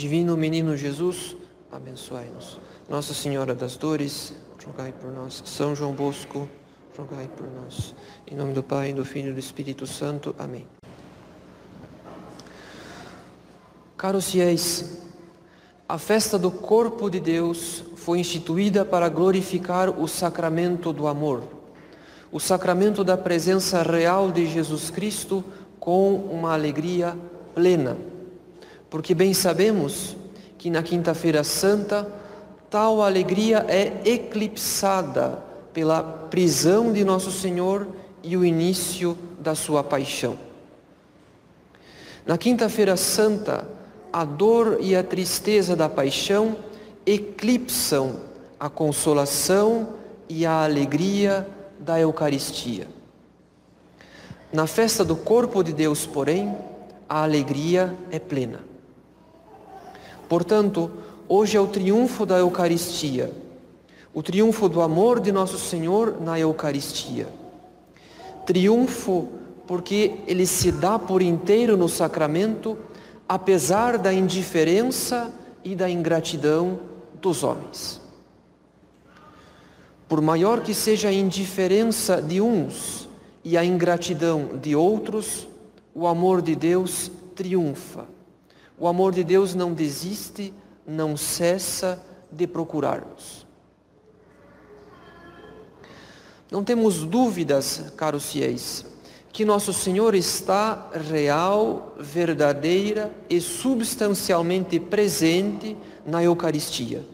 Divino Menino Jesus, abençoai-nos. Nossa Senhora das Dores, rogai por nós. São João Bosco, rogai por nós. Em nome do Pai, do Filho e do Espírito Santo. Amém. Caros fiéis, a festa do corpo de Deus foi instituída para glorificar o sacramento do amor, o sacramento da presença real de Jesus Cristo com uma alegria plena porque bem sabemos que na Quinta-feira Santa tal alegria é eclipsada pela prisão de Nosso Senhor e o início da sua paixão. Na Quinta-feira Santa, a dor e a tristeza da paixão eclipsam a consolação e a alegria da Eucaristia. Na festa do corpo de Deus, porém, a alegria é plena. Portanto, hoje é o triunfo da Eucaristia, o triunfo do amor de nosso Senhor na Eucaristia. Triunfo porque ele se dá por inteiro no sacramento, apesar da indiferença e da ingratidão dos homens. Por maior que seja a indiferença de uns e a ingratidão de outros, o amor de Deus triunfa o amor de Deus não desiste, não cessa de procurar-nos. Não temos dúvidas, caros fiéis, que nosso Senhor está real, verdadeira e substancialmente presente na Eucaristia.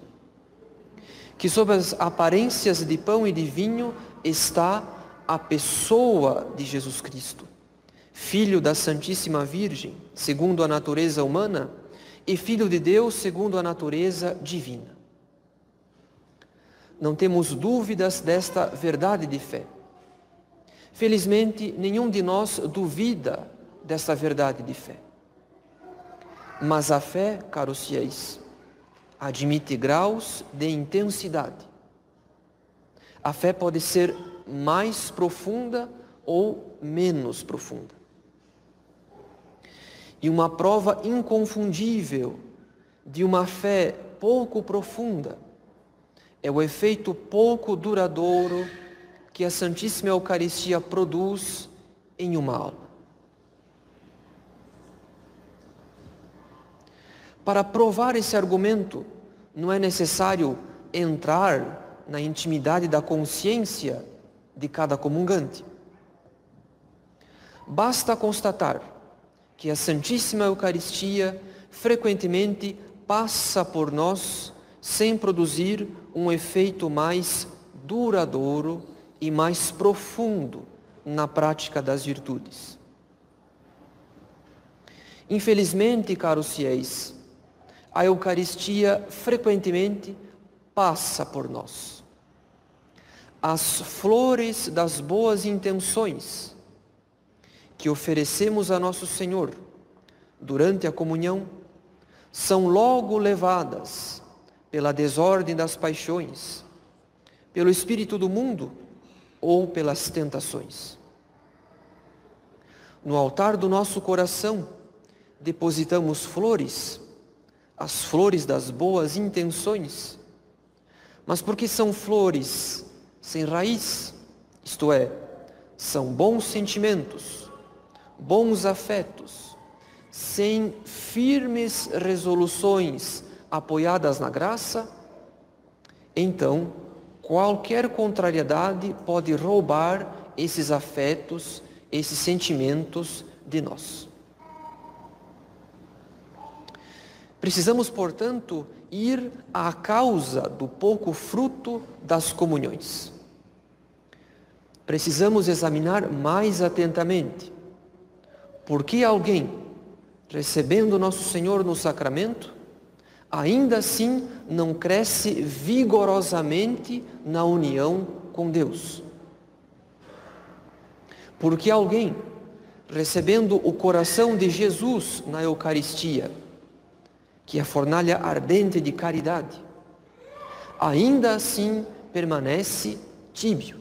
Que sob as aparências de pão e de vinho está a pessoa de Jesus Cristo filho da Santíssima Virgem, segundo a natureza humana, e filho de Deus, segundo a natureza divina. Não temos dúvidas desta verdade de fé. Felizmente, nenhum de nós duvida desta verdade de fé. Mas a fé, caros fiéis, admite graus de intensidade. A fé pode ser mais profunda ou menos profunda. E uma prova inconfundível de uma fé pouco profunda é o efeito pouco duradouro que a Santíssima Eucaristia produz em uma alma. Para provar esse argumento, não é necessário entrar na intimidade da consciência de cada comungante. Basta constatar que a Santíssima Eucaristia frequentemente passa por nós sem produzir um efeito mais duradouro e mais profundo na prática das virtudes. Infelizmente, caros fiéis, a Eucaristia frequentemente passa por nós. As flores das boas intenções, que oferecemos a nosso Senhor durante a comunhão são logo levadas pela desordem das paixões, pelo espírito do mundo ou pelas tentações. No altar do nosso coração depositamos flores, as flores das boas intenções, mas porque são flores sem raiz, isto é, são bons sentimentos, bons afetos, sem firmes resoluções apoiadas na graça, então qualquer contrariedade pode roubar esses afetos, esses sentimentos de nós. Precisamos, portanto, ir à causa do pouco fruto das comunhões. Precisamos examinar mais atentamente por que alguém, recebendo nosso Senhor no sacramento, ainda assim não cresce vigorosamente na união com Deus? Porque alguém, recebendo o coração de Jesus na Eucaristia, que é a fornalha ardente de caridade, ainda assim permanece tíbio.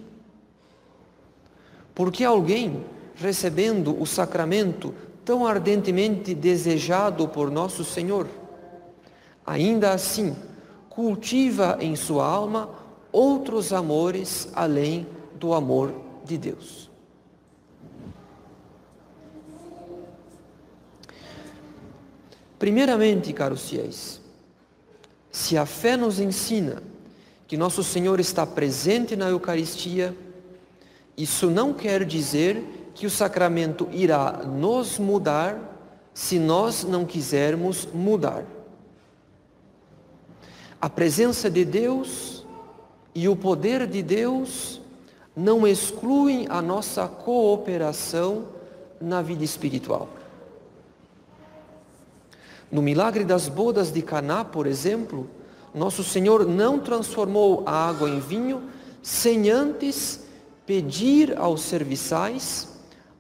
Porque alguém recebendo o sacramento tão ardentemente desejado por nosso Senhor, ainda assim cultiva em sua alma outros amores além do amor de Deus. Primeiramente, caros fiéis, se a fé nos ensina que nosso Senhor está presente na Eucaristia, isso não quer dizer que o sacramento irá nos mudar se nós não quisermos mudar. A presença de Deus e o poder de Deus não excluem a nossa cooperação na vida espiritual. No milagre das bodas de Caná, por exemplo, nosso Senhor não transformou a água em vinho sem antes pedir aos serviçais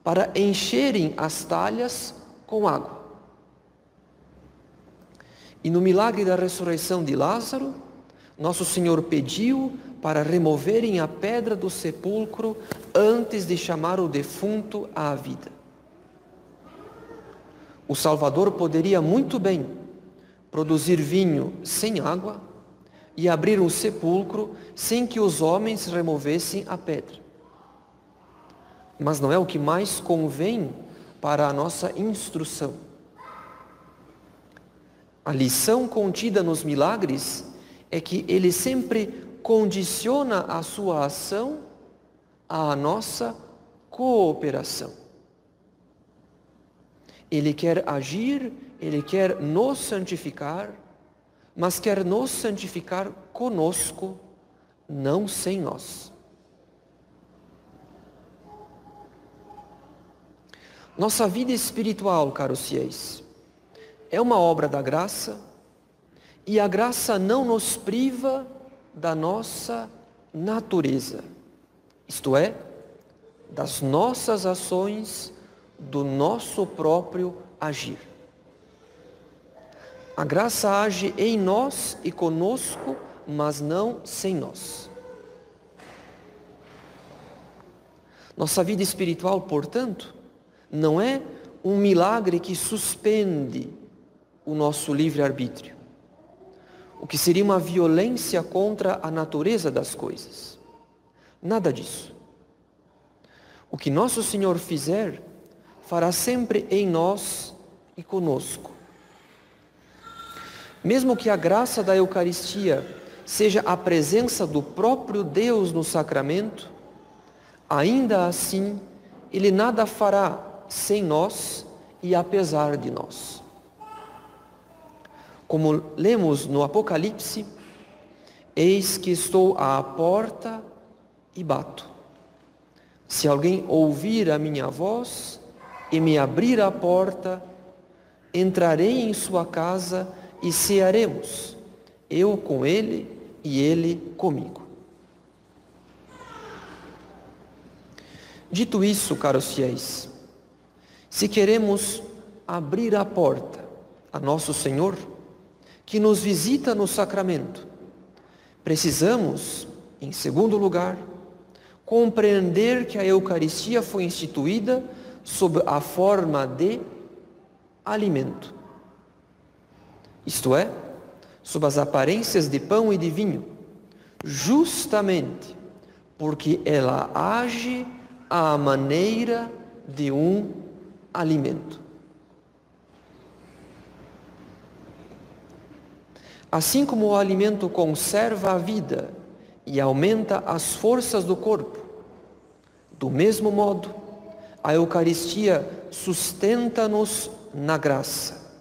para encherem as talhas com água. E no milagre da ressurreição de Lázaro, nosso Senhor pediu para removerem a pedra do sepulcro antes de chamar o defunto à vida. O Salvador poderia muito bem produzir vinho sem água e abrir um sepulcro sem que os homens removessem a pedra. Mas não é o que mais convém para a nossa instrução. A lição contida nos milagres é que ele sempre condiciona a sua ação à nossa cooperação. Ele quer agir, ele quer nos santificar, mas quer nos santificar conosco, não sem nós. Nossa vida espiritual, caros fiéis, é uma obra da graça e a graça não nos priva da nossa natureza, isto é, das nossas ações do nosso próprio agir. A graça age em nós e conosco, mas não sem nós. Nossa vida espiritual, portanto, não é um milagre que suspende o nosso livre-arbítrio, o que seria uma violência contra a natureza das coisas. Nada disso. O que nosso Senhor fizer fará sempre em nós e conosco. Mesmo que a graça da Eucaristia seja a presença do próprio Deus no sacramento, ainda assim ele nada fará sem nós e apesar de nós. Como lemos no Apocalipse, eis que estou à porta e bato. Se alguém ouvir a minha voz e me abrir a porta, entrarei em sua casa e cearemos, eu com ele e ele comigo. Dito isso, caros fiéis, se queremos abrir a porta a nosso Senhor, que nos visita no sacramento, precisamos, em segundo lugar, compreender que a Eucaristia foi instituída sob a forma de alimento. Isto é, sob as aparências de pão e de vinho, justamente porque ela age à maneira de um alimento. Assim como o alimento conserva a vida e aumenta as forças do corpo, do mesmo modo, a Eucaristia sustenta-nos na graça,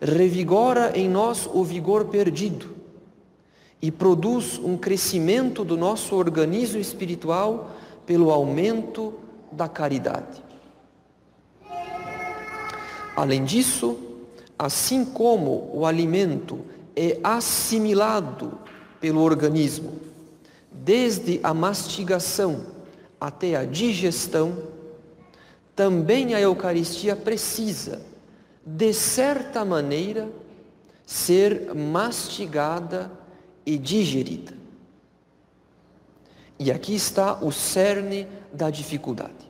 revigora em nós o vigor perdido e produz um crescimento do nosso organismo espiritual pelo aumento da caridade. Além disso, assim como o alimento é assimilado pelo organismo, desde a mastigação até a digestão, também a Eucaristia precisa, de certa maneira, ser mastigada e digerida. E aqui está o cerne da dificuldade.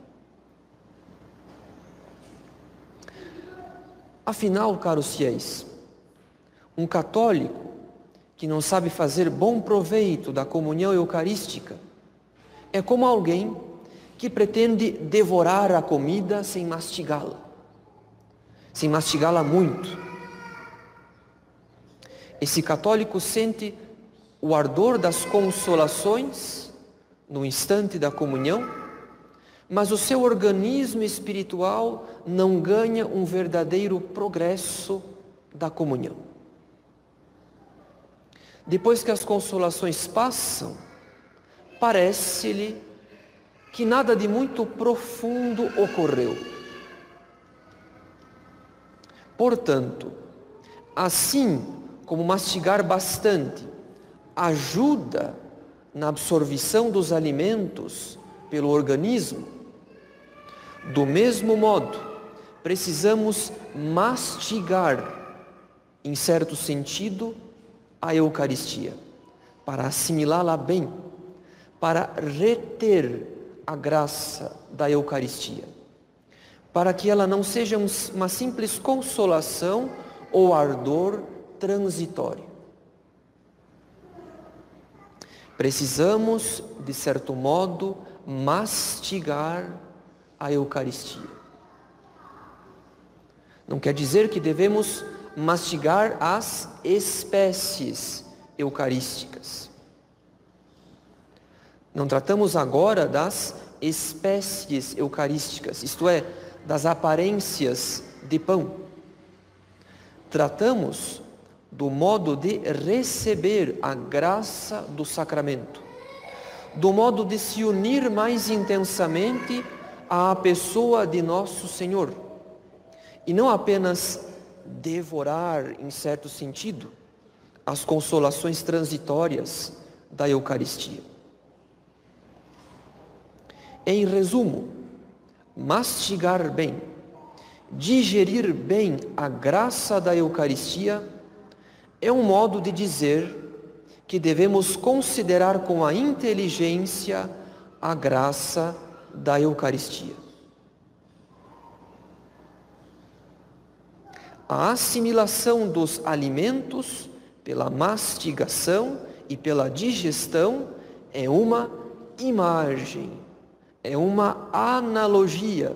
Afinal, caros fiéis, Um católico que não sabe fazer bom proveito da comunhão eucarística é como alguém que pretende devorar a comida sem mastigá-la, sem mastigá-la muito. Esse católico sente o ardor das consolações no instante da comunhão, mas o seu organismo espiritual não ganha um verdadeiro progresso da comunhão. Depois que as consolações passam, parece-lhe que nada de muito profundo ocorreu. Portanto, assim como mastigar bastante ajuda na absorção dos alimentos pelo organismo, do mesmo modo, precisamos mastigar, em certo sentido, a Eucaristia, para assimilá-la bem, para reter a graça da Eucaristia, para que ela não seja uma simples consolação ou ardor transitório. Precisamos, de certo modo, mastigar a Eucaristia. Não quer dizer que devemos mastigar as espécies eucarísticas. Não tratamos agora das espécies eucarísticas, isto é, das aparências de pão. Tratamos do modo de receber a graça do sacramento, do modo de se unir mais intensamente à pessoa de nosso Senhor, e não apenas devorar, em certo sentido, as consolações transitórias da Eucaristia. Em resumo, mastigar bem, digerir bem a graça da Eucaristia é um modo de dizer que devemos considerar com a inteligência a graça da Eucaristia. A assimilação dos alimentos pela mastigação e pela digestão é uma imagem, é uma analogia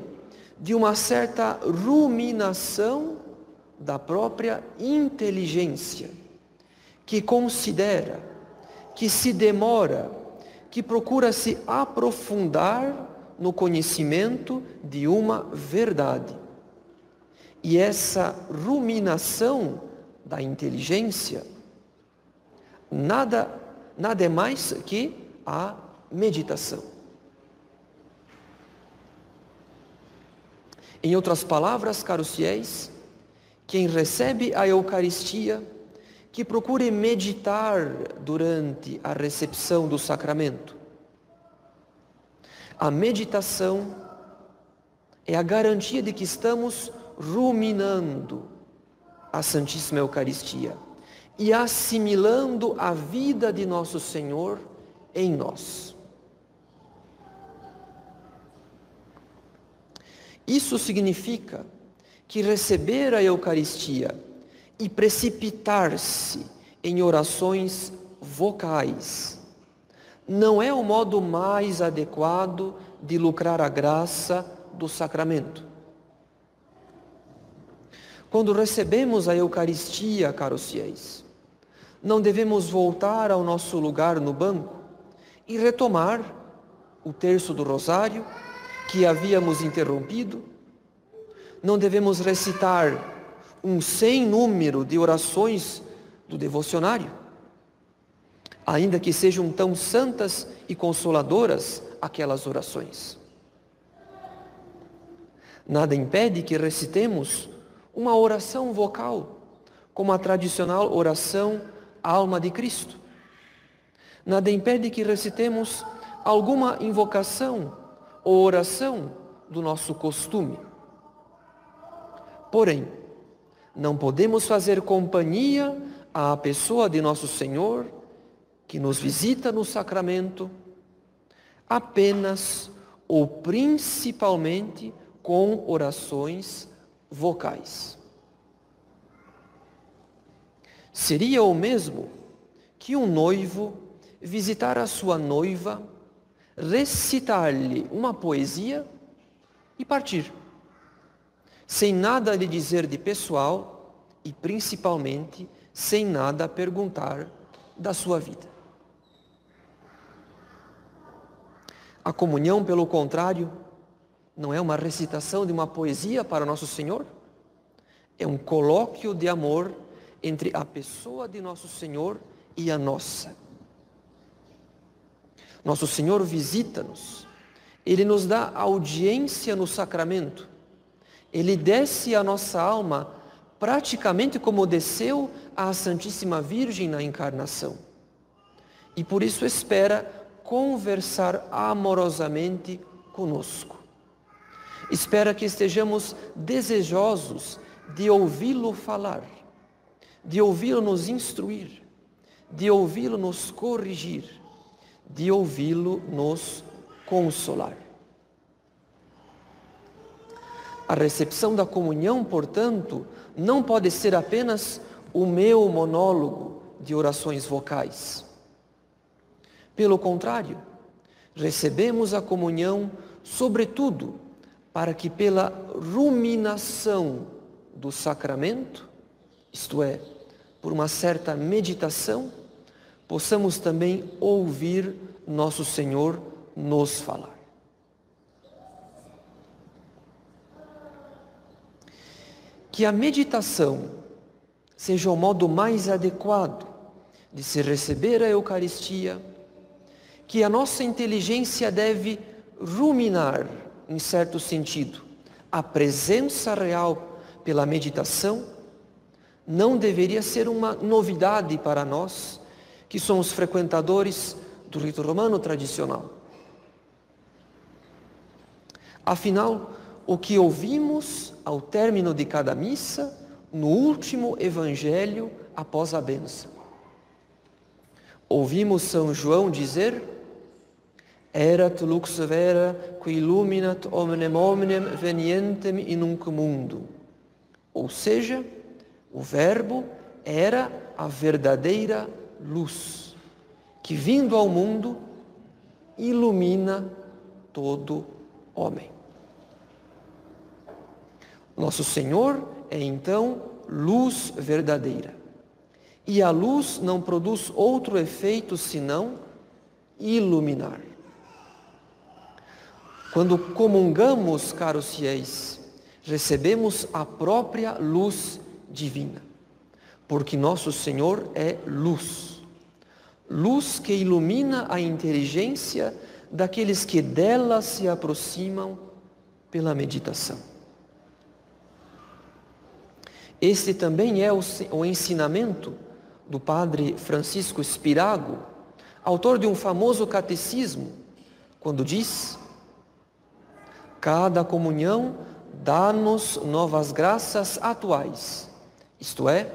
de uma certa ruminação da própria inteligência, que considera, que se demora, que procura se aprofundar no conhecimento de uma verdade. E essa ruminação da inteligência nada, nada é mais que a meditação. Em outras palavras, caros fiéis, quem recebe a Eucaristia, que procure meditar durante a recepção do sacramento. A meditação é a garantia de que estamos ruminando a Santíssima Eucaristia e assimilando a vida de nosso Senhor em nós. Isso significa que receber a Eucaristia e precipitar-se em orações vocais não é o modo mais adequado de lucrar a graça do sacramento. Quando recebemos a Eucaristia, caros fiéis, não devemos voltar ao nosso lugar no banco e retomar o terço do rosário que havíamos interrompido não devemos recitar um sem número de orações do devocionário, ainda que sejam tão santas e consoladoras aquelas orações. Nada impede que recitemos uma oração vocal, como a tradicional oração Alma de Cristo. Nada impede que recitemos alguma invocação ou oração do nosso costume. Porém, não podemos fazer companhia à pessoa de nosso Senhor, que nos visita no sacramento, apenas ou principalmente com orações vocais. Seria o mesmo que um noivo visitar a sua noiva, recitar-lhe uma poesia e partir, sem nada lhe dizer de pessoal e principalmente sem nada perguntar da sua vida. A comunhão, pelo contrário, não é uma recitação de uma poesia para Nosso Senhor, é um colóquio de amor entre a pessoa de Nosso Senhor e a nossa. Nosso Senhor visita-nos, Ele nos dá audiência no sacramento, Ele desce a nossa alma praticamente como desceu à Santíssima Virgem na encarnação. E por isso espera conversar amorosamente conosco. Espera que estejamos desejosos de ouvi-lo falar, de ouvi-lo nos instruir, de ouvi-lo nos corrigir, de ouvi-lo nos consolar. A recepção da comunhão, portanto, não pode ser apenas o meu monólogo de orações vocais. Pelo contrário, recebemos a comunhão, sobretudo, para que pela ruminação do sacramento, isto é, por uma certa meditação, possamos também ouvir nosso Senhor nos falar. Que a meditação seja o modo mais adequado de se receber a Eucaristia, que a nossa inteligência deve ruminar, em certo sentido, a presença real pela meditação, não deveria ser uma novidade para nós, que somos frequentadores do rito romano tradicional. Afinal, o que ouvimos ao término de cada missa, no último evangelho após a benção. Ouvimos São João dizer: Erat lux vera qui illuminat omnem omnem venientem in nunc mundo. Ou seja, o Verbo era a verdadeira luz, que vindo ao mundo ilumina todo homem. Nosso Senhor é então luz verdadeira. E a luz não produz outro efeito senão iluminar. Quando comungamos, caros fiéis, recebemos a própria luz divina, porque nosso Senhor é luz. Luz que ilumina a inteligência daqueles que dela se aproximam pela meditação. Este também é o, ensinamento do padre Francisco Spirago, autor de um famoso catecismo, quando diz: Cada comunhão dá-nos novas graças atuais, isto é,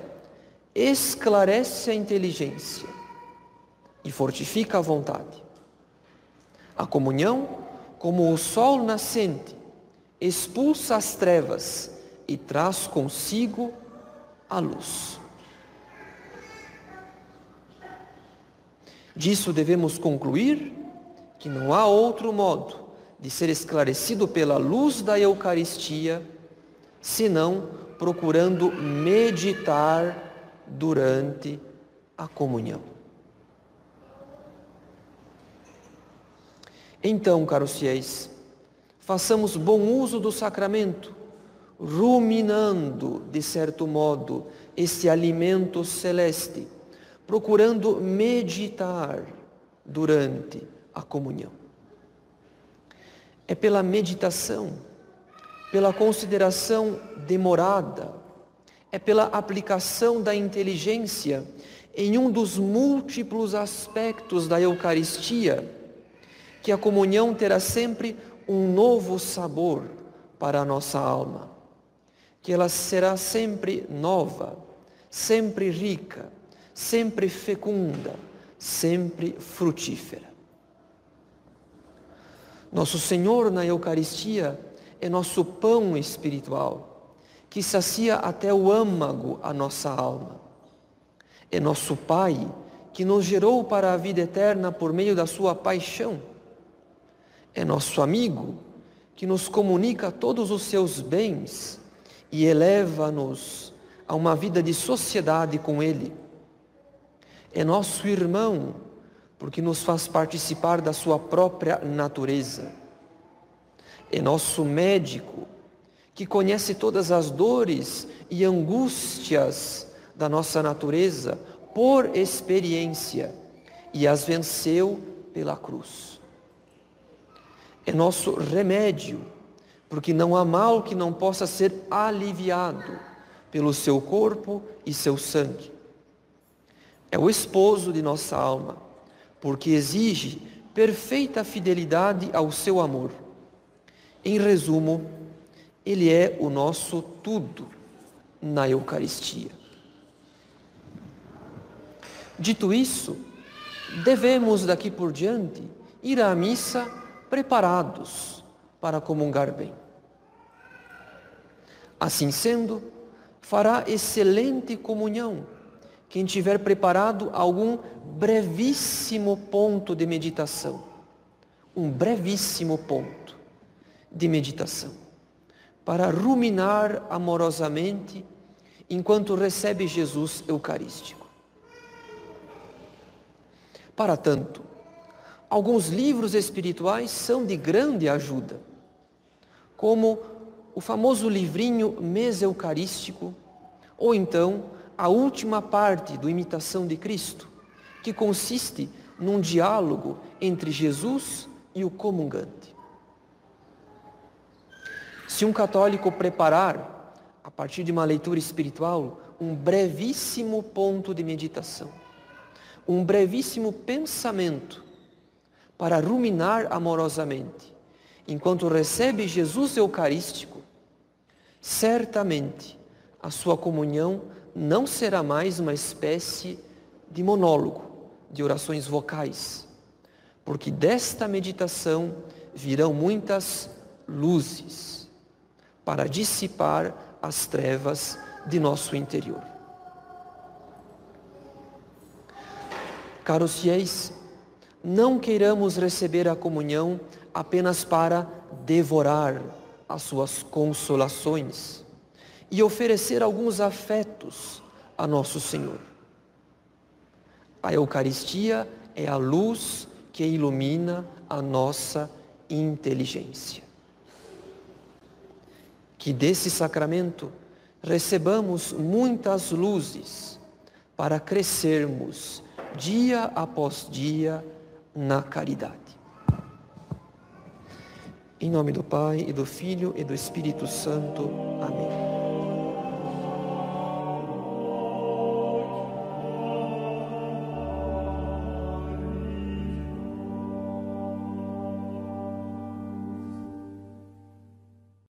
esclarece a inteligência e fortifica a vontade. A comunhão, como o sol nascente, expulsa as trevas e traz consigo a luz. Disso devemos concluir que não há outro modo de ser esclarecido pela luz da Eucaristia senão procurando meditar durante a comunhão. Então, caros fiéis, façamos bom uso do sacramento ruminando, de certo modo, esse alimento celeste, procurando meditar durante a comunhão. É pela meditação, pela consideração demorada, é pela aplicação da inteligência em um dos múltiplos aspectos da Eucaristia que a comunhão terá sempre um novo sabor para a nossa alma que ela será sempre nova, sempre rica, sempre fecunda, sempre frutífera. Nosso Senhor na Eucaristia é nosso pão espiritual, que sacia até o âmago a nossa alma. É nosso Pai que nos gerou para a vida eterna por meio da sua paixão. É nosso amigo que nos comunica todos os seus bens e eleva-nos a uma vida de sociedade com Ele. É nosso irmão porque nos faz participar da sua própria natureza. É nosso médico que conhece todas as dores e angústias da nossa natureza por experiência e as venceu pela cruz. É nosso remédio, porque não há mal que não possa ser aliviado pelo seu corpo e seu sangue. É o esposo de nossa alma, porque exige perfeita fidelidade ao seu amor. Em resumo, ele é o nosso tudo na Eucaristia. Dito isso, devemos daqui por diante ir à missa preparados para comungar bem. Assim sendo, fará excelente comunhão quem tiver preparado algum brevíssimo ponto de meditação. Um brevíssimo ponto de meditação para ruminar amorosamente enquanto recebe Jesus Eucarístico. Para tanto, alguns livros espirituais são de grande ajuda, como o famoso livrinho Mês Eucarístico, ou então a última parte do Imitação de Cristo, que consiste num diálogo entre Jesus e o comungante. Se um católico preparar, a partir de uma leitura espiritual, um brevíssimo ponto de meditação, um brevíssimo pensamento para ruminar amorosamente, enquanto recebe Jesus Eucarístico, certamente a sua comunhão não será mais uma espécie de monólogo, de orações vocais, porque desta meditação virão muitas luzes para dissipar as trevas de nosso interior. Caros fiéis, não queiramos receber a comunhão apenas para devorar as suas consolações e oferecer alguns afetos a nosso Senhor. A Eucaristia é a luz que ilumina a nossa inteligência. Que desse sacramento recebamos muitas luzes para crescermos dia após dia na caridade. Em nome do Pai, e do Filho e do Espírito Santo. Amém.